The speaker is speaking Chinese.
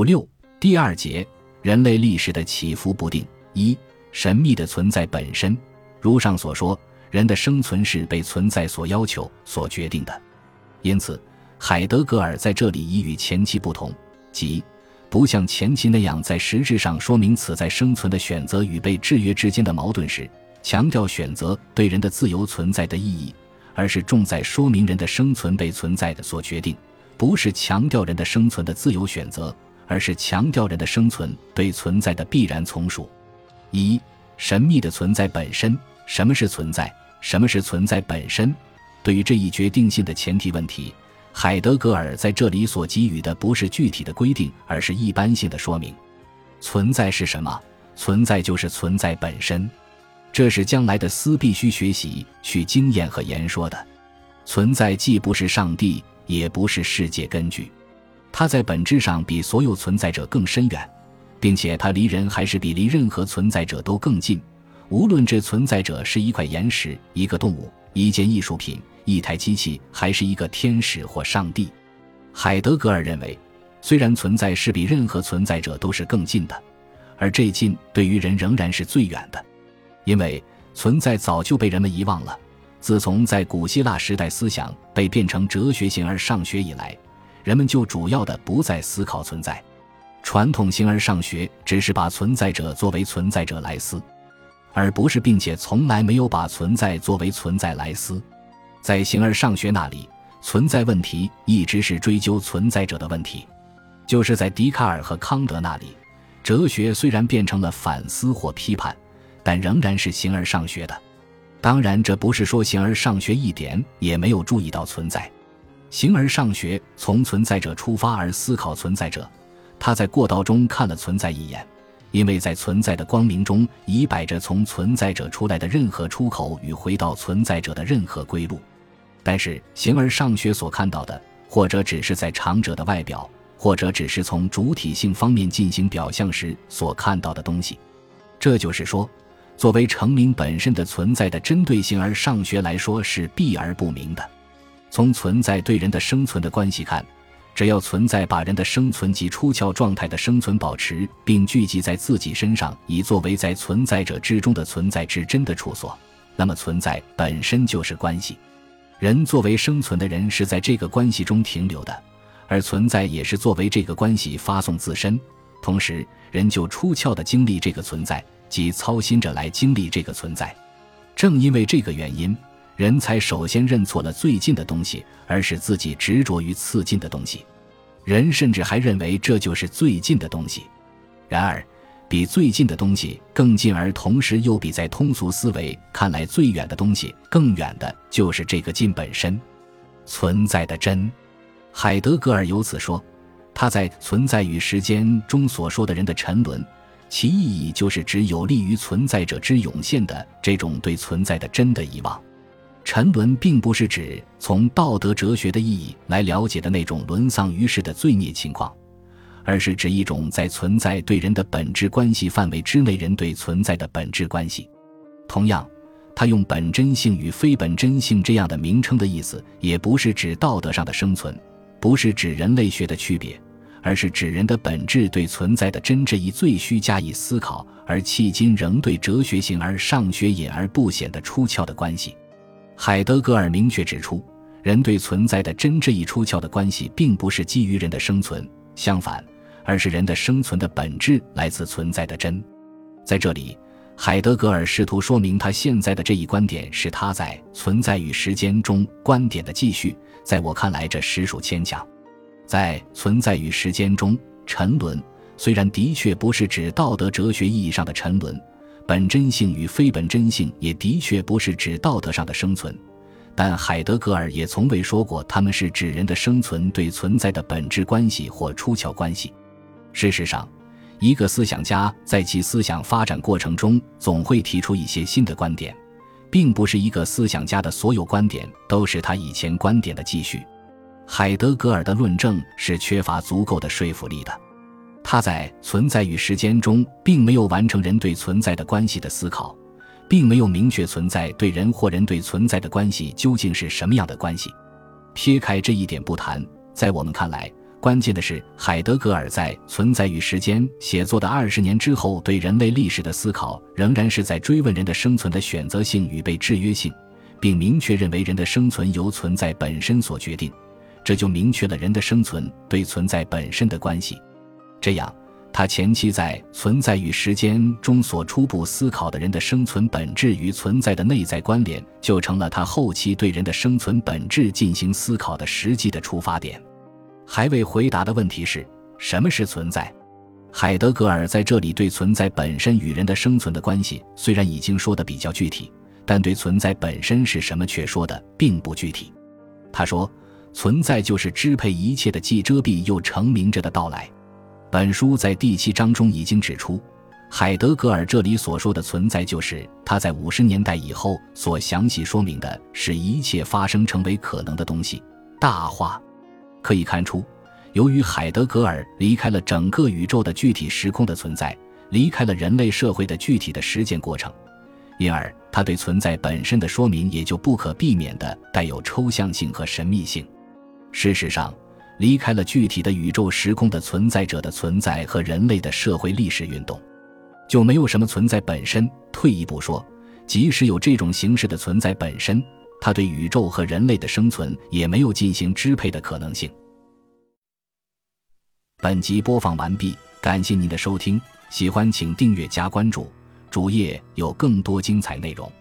五六第二节，人类历史的起伏不定。一、神秘的存在本身。如上所说，人的生存是被存在所要求、所决定的。因此，海德格尔在这里已与前期不同，即不像前期那样在实质上说明此在生存的选择与被制约之间的矛盾时，强调选择对人的自由存在的意义，而是重在说明人的生存被存在的所决定，不是强调人的生存的自由选择，而是强调人的生存对存在的必然从属。一、神秘的存在本身。什么是存在？什么是存在本身？对于这一决定性的前提问题，海德格尔在这里所给予的不是具体的规定，而是一般性的说明。存在是什么？存在就是存在本身。这是将来的思必须学习去经验和言说的。存在既不是上帝，也不是世界根据，它在本质上比所有存在者更深远，并且它离人还是比离任何存在者都更近。无论这存在者是一块岩石、一个动物、一件艺术品、一台机器，还是一个天使或上帝，海德格尔认为，虽然存在是比任何存在者都是更近的，而这近对于人仍然是最远的，因为存在早就被人们遗忘了。自从在古希腊时代思想被变成哲学形而上学以来，人们就主要的不再思考存在。传统形而上学只是把存在者作为存在者来思。而不是，并且从来没有把存在作为存在来思，在形而上学那里，存在问题一直是追究存在者的问题；就是在笛卡尔和康德那里，哲学虽然变成了反思或批判，但仍然是形而上学的。当然，这不是说形而上学一点也没有注意到存在。形而上学从存在者出发而思考存在者，他在过道中看了存在一眼。因为在存在的光明中，已摆着从存在者出来的任何出口与回到存在者的任何归路，但是形而上学所看到的，或者只是在长者的外表，或者只是从主体性方面进行表象时所看到的东西。这就是说，作为成名本身的存在的针对性而上学来说是避而不明的。从存在对人的生存的关系看。只要存在把人的生存及出窍状态的生存保持，并聚集在自己身上，以作为在存在者之中的存在之真的处所，那么存在本身就是关系。人作为生存的人是在这个关系中停留的，而存在也是作为这个关系发送自身。同时，人就出窍的经历这个存在，即操心着来经历这个存在。正因为这个原因。人才首先认错了最近的东西，而使自己执着于次近的东西。人甚至还认为这就是最近的东西。然而，比最近的东西更近，而同时又比在通俗思维看来最远的东西更远的，就是这个近本身存在的真。海德格尔由此说，他在《存在与时间》中所说的人的沉沦，其意义就是指有利于存在者之涌现的这种对存在的真的遗忘。沉沦并不是指从道德哲学的意义来了解的那种沦丧于世的罪孽情况，而是指一种在存在对人的本质关系范围之内人对存在的本质关系。同样，他用本真性与非本真性这样的名称的意思，也不是指道德上的生存，不是指人类学的区别，而是指人的本质对存在的真这一最需加以思考，而迄今仍对哲学性而上学隐而不显的出窍的关系。海德格尔明确指出，人对存在的真这一出窍的关系，并不是基于人的生存，相反，而是人的生存的本质来自存在的真。在这里，海德格尔试图说明他现在的这一观点是他在《存在与时间》中观点的继续。在我看来，这实属牵强。在《存在与时间》中，沉沦虽然的确不是指道德哲学意义上的沉沦。本真性与非本真性也的确不是指道德上的生存，但海德格尔也从未说过他们是指人的生存对存在的本质关系或出窍关系。事实上，一个思想家在其思想发展过程中总会提出一些新的观点，并不是一个思想家的所有观点都是他以前观点的继续。海德格尔的论证是缺乏足够的说服力的。他在存在与时间中，并没有完成人对存在的关系的思考，并没有明确存在对人或人对存在的关系究竟是什么样的关系。撇开这一点不谈，在我们看来，关键的是，海德格尔在《存在与时间》写作的二十年之后，对人类历史的思考仍然是在追问人的生存的选择性与被制约性，并明确认为人的生存由存在本身所决定。这就明确了人的生存对存在本身的关系。这样，他前期在《存在与时间》中所初步思考的人的生存本质与存在的内在关联，就成了他后期对人的生存本质进行思考的实际的出发点。还未回答的问题是什么是存在？海德格尔在这里对存在本身与人的生存的关系虽然已经说的比较具体，但对存在本身是什么却说的并不具体。他说：“存在就是支配一切的既遮蔽又成明着的到来。”本书在第七章中已经指出，海德格尔这里所说的存在，就是他在五十年代以后所详细说明的，使一切发生成为可能的东西大化。可以看出，由于海德格尔离开了整个宇宙的具体时空的存在，离开了人类社会的具体的实践过程，因而他对存在本身的说明也就不可避免的带有抽象性和神秘性。事实上，离开了具体的宇宙时空的存在者的存在和人类的社会历史运动，就没有什么存在本身。退一步说，即使有这种形式的存在本身。它对宇宙和人类的生存也没有进行支配的可能性。本集播放完毕，感谢您的收听，喜欢请订阅加关注，主页有更多精彩内容。